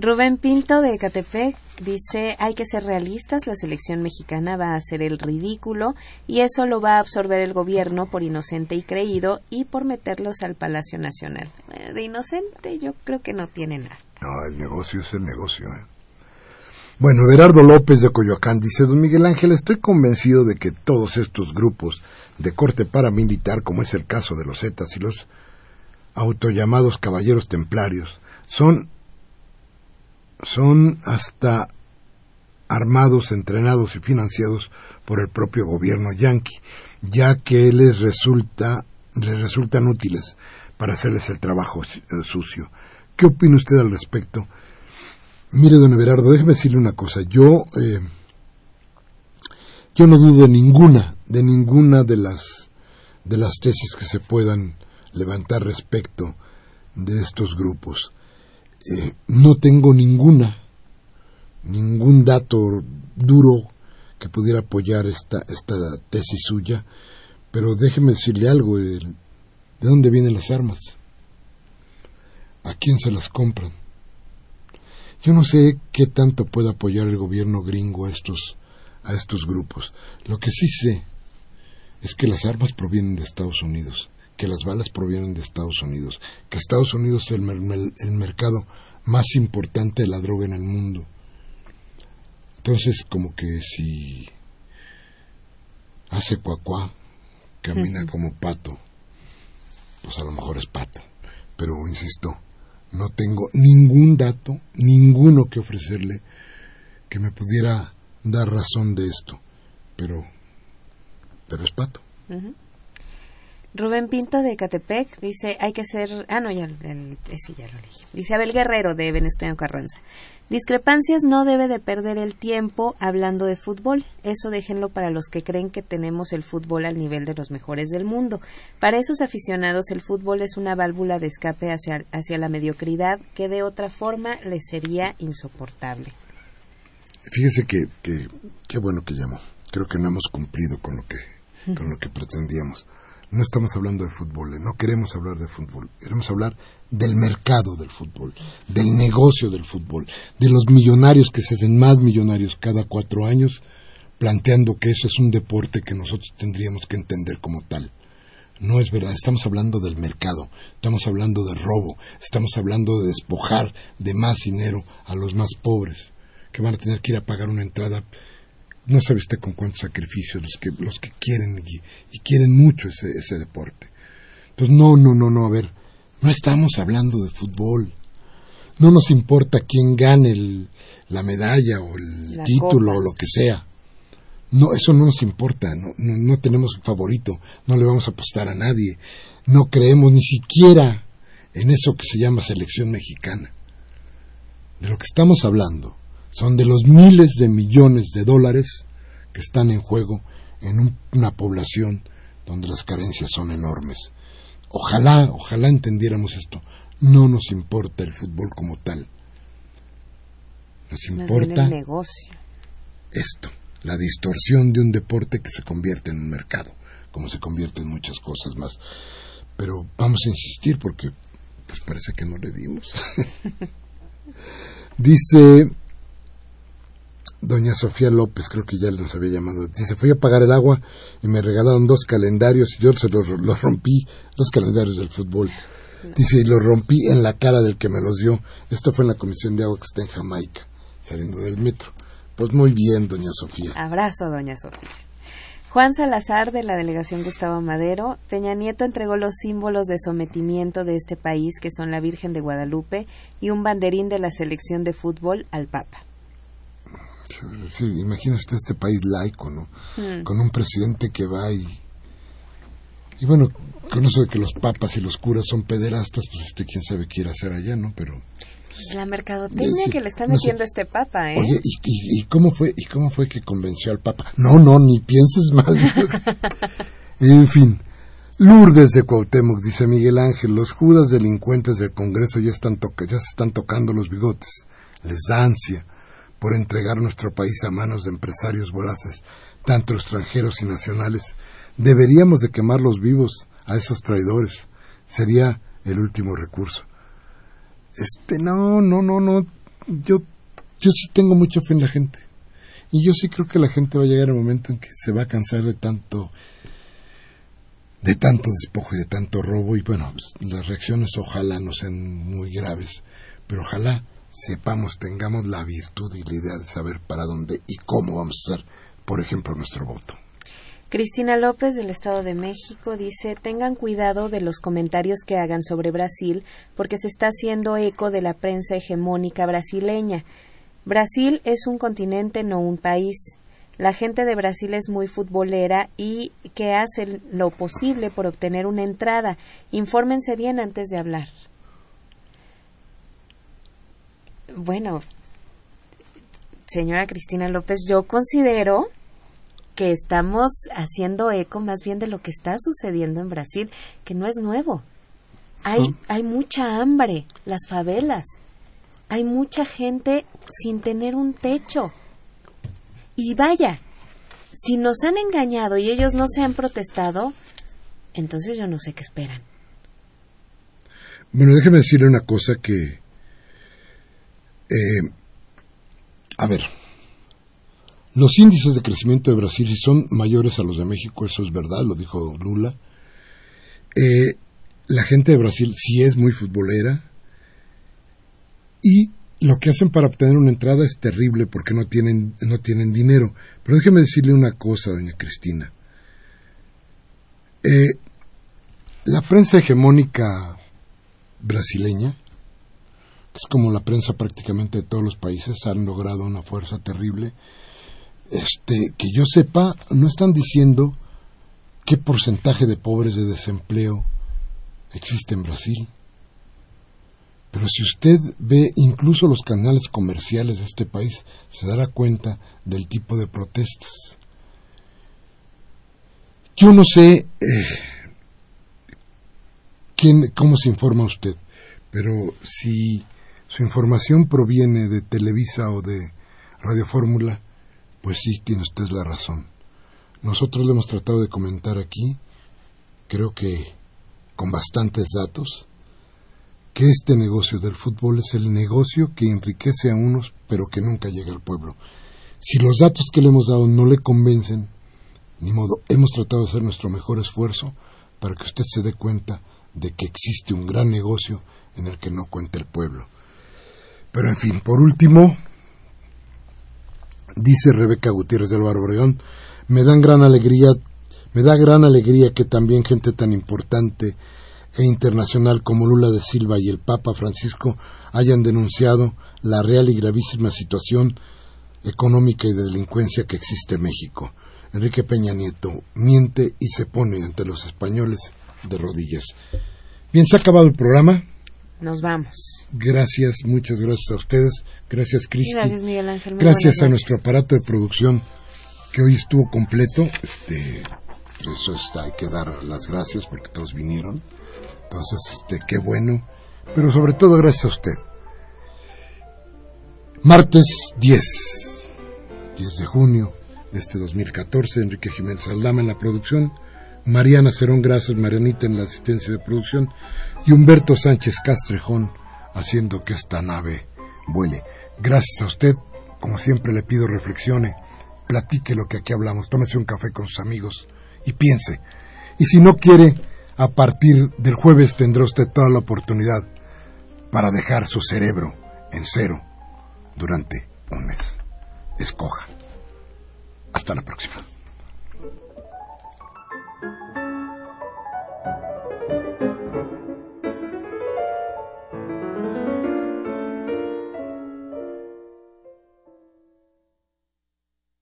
Rubén Pinto de Ecatepec dice hay que ser realistas, la selección mexicana va a hacer el ridículo y eso lo va a absorber el gobierno por inocente y creído y por meterlos al Palacio Nacional. Eh, de inocente yo creo que no tiene nada. No, el negocio es el negocio. ¿eh? Bueno, Gerardo López de Coyoacán dice, don Miguel Ángel, estoy convencido de que todos estos grupos de corte paramilitar, como es el caso de los Zetas y los autollamados caballeros templarios, son son hasta armados, entrenados y financiados por el propio gobierno yanqui, ya que les resulta les resultan útiles para hacerles el trabajo eh, sucio. ¿Qué opina usted al respecto? Mire, don Everardo, déjeme decirle una cosa. Yo, eh, yo no dudo de ninguna, de ninguna de las, de las tesis que se puedan levantar respecto de estos grupos. Eh, no tengo ninguna, ningún dato duro que pudiera apoyar esta, esta tesis suya, pero déjeme decirle algo, ¿de dónde vienen las armas? ¿A quién se las compran? Yo no sé qué tanto puede apoyar el gobierno gringo a estos, a estos grupos. Lo que sí sé es que las armas provienen de Estados Unidos, que las balas provienen de Estados Unidos, que Estados Unidos es el, el mercado más importante de la droga en el mundo. Entonces, como que si hace cuacuá, camina como pato, pues a lo mejor es pato. Pero, insisto, no tengo ningún dato, ninguno que ofrecerle que me pudiera dar razón de esto, pero, pero es pato. Rubén Pinto de Catepec dice, hay que ser... Ah, no, ya, ese ya lo dije. Dice Abel Guerrero de Venezuela Carranza. Discrepancias no debe de perder el tiempo hablando de fútbol. Eso déjenlo para los que creen que tenemos el fútbol al nivel de los mejores del mundo. Para esos aficionados el fútbol es una válvula de escape hacia, hacia la mediocridad que de otra forma les sería insoportable. Fíjese que, qué bueno que llamó. Creo que no hemos cumplido con lo que, con lo que pretendíamos no estamos hablando de fútbol, ¿eh? no queremos hablar de fútbol, queremos hablar del mercado del fútbol, del negocio del fútbol, de los millonarios que se hacen más millonarios cada cuatro años, planteando que eso es un deporte que nosotros tendríamos que entender como tal. No es verdad, estamos hablando del mercado, estamos hablando de robo, estamos hablando de despojar de más dinero a los más pobres, que van a tener que ir a pagar una entrada no sabe usted con cuántos sacrificios los que, los que quieren y, quieren mucho ese, ese deporte. Entonces, no, no, no, no, a ver, no estamos hablando de fútbol. No nos importa quién gane la medalla o el título o lo que sea. No, eso no nos importa, no, no, no tenemos un favorito, no le vamos a apostar a nadie, no creemos ni siquiera en eso que se llama selección mexicana. De lo que estamos hablando son de los miles de millones de dólares que están en juego en una población donde las carencias son enormes. Ojalá, ojalá entendiéramos esto. No nos importa el fútbol como tal. Nos importa el negocio. esto, la distorsión de un deporte que se convierte en un mercado, como se convierte en muchas cosas más. Pero vamos a insistir porque pues parece que no le dimos. Dice Doña Sofía López, creo que ya nos había llamado, dice, fui a pagar el agua y me regalaron dos calendarios y yo se los, rompí, dos calendarios del fútbol. Dice, y los rompí en la cara del que me los dio. Esto fue en la Comisión de Agua que está en Jamaica, saliendo del metro. Pues muy bien, doña Sofía. Abrazo, doña Sofía. Juan Salazar, de la delegación Gustavo Madero, Peña Nieto entregó los símbolos de sometimiento de este país, que son la Virgen de Guadalupe y un banderín de la selección de fútbol al Papa. Sí, imagina usted este país laico, ¿no? Hmm. Con un presidente que va y... Y bueno, con eso de que los papas y los curas son pederastas, pues este quién sabe qué ir a hacer allá, ¿no? Pero... La mercadotecnia que le está metiendo este papa, ¿eh? Oye, ¿y, cómo fue, ¿y cómo fue que convenció al papa? No, no, ni pienses mal. en fin, Lourdes de Cuauhtémoc, dice Miguel Ángel, los judas delincuentes del Congreso ya, están ya se están tocando los bigotes. Les da ansia por entregar nuestro país a manos de empresarios voraces, tanto extranjeros y nacionales. Deberíamos de quemarlos vivos a esos traidores. Sería el último recurso. Este, no, no, no, no. Yo, yo sí tengo mucha fe en la gente. Y yo sí creo que la gente va a llegar el momento en que se va a cansar de tanto, de tanto despojo y de tanto robo. Y bueno, pues, las reacciones ojalá no sean muy graves, pero ojalá sepamos, tengamos la virtud y la idea de saber para dónde y cómo vamos a hacer, por ejemplo, nuestro voto. Cristina López del Estado de México dice, tengan cuidado de los comentarios que hagan sobre Brasil porque se está haciendo eco de la prensa hegemónica brasileña. Brasil es un continente, no un país. La gente de Brasil es muy futbolera y que hace lo posible por obtener una entrada. Infórmense bien antes de hablar bueno, señora Cristina López, yo considero que estamos haciendo eco más bien de lo que está sucediendo en Brasil, que no es nuevo. Hay, hay mucha hambre, las favelas, hay mucha gente sin tener un techo. Y vaya, si nos han engañado y ellos no se han protestado, entonces yo no sé qué esperan. Bueno, déjeme decirle una cosa que... Eh, a ver, los índices de crecimiento de Brasil son mayores a los de México, eso es verdad, lo dijo Lula. Eh, la gente de Brasil sí es muy futbolera y lo que hacen para obtener una entrada es terrible porque no tienen, no tienen dinero. Pero déjeme decirle una cosa, doña Cristina. Eh, la prensa hegemónica brasileña, es como la prensa prácticamente de todos los países, han logrado una fuerza terrible. Este, que yo sepa, no están diciendo qué porcentaje de pobres de desempleo existe en Brasil. Pero si usted ve incluso los canales comerciales de este país, se dará cuenta del tipo de protestas. Yo no sé eh, quién, cómo se informa usted, pero si su información proviene de Televisa o de Radio Fórmula, pues sí, tiene usted la razón. Nosotros le hemos tratado de comentar aquí, creo que con bastantes datos, que este negocio del fútbol es el negocio que enriquece a unos pero que nunca llega al pueblo. Si los datos que le hemos dado no le convencen, ni modo, hemos tratado de hacer nuestro mejor esfuerzo para que usted se dé cuenta de que existe un gran negocio en el que no cuenta el pueblo. Pero en fin, por último, dice Rebeca Gutiérrez del Álvaro me dan gran alegría, me da gran alegría que también gente tan importante e internacional como Lula de Silva y el Papa Francisco hayan denunciado la real y gravísima situación económica y de delincuencia que existe en México. Enrique Peña Nieto miente y se pone ante los españoles de rodillas. Bien, se ha acabado el programa. Nos vamos. Gracias, muchas gracias a ustedes. Gracias, Cristi. Gracias, Miguel Ángel. gracias a nuestro aparato de producción que hoy estuvo completo. Este, eso está, hay que dar las gracias porque todos vinieron. Entonces, este, qué bueno. Pero sobre todo gracias a usted. Martes 10, 10 de junio de este 2014, Enrique Jiménez Aldama en la producción, Mariana Cerón, gracias Marianita en la asistencia de producción y Humberto Sánchez Castrejón haciendo que esta nave vuele. Gracias a usted, como siempre le pido reflexione, platique lo que aquí hablamos, tómese un café con sus amigos y piense. Y si no quiere, a partir del jueves tendrá usted toda la oportunidad para dejar su cerebro en cero durante un mes. Escoja. Hasta la próxima.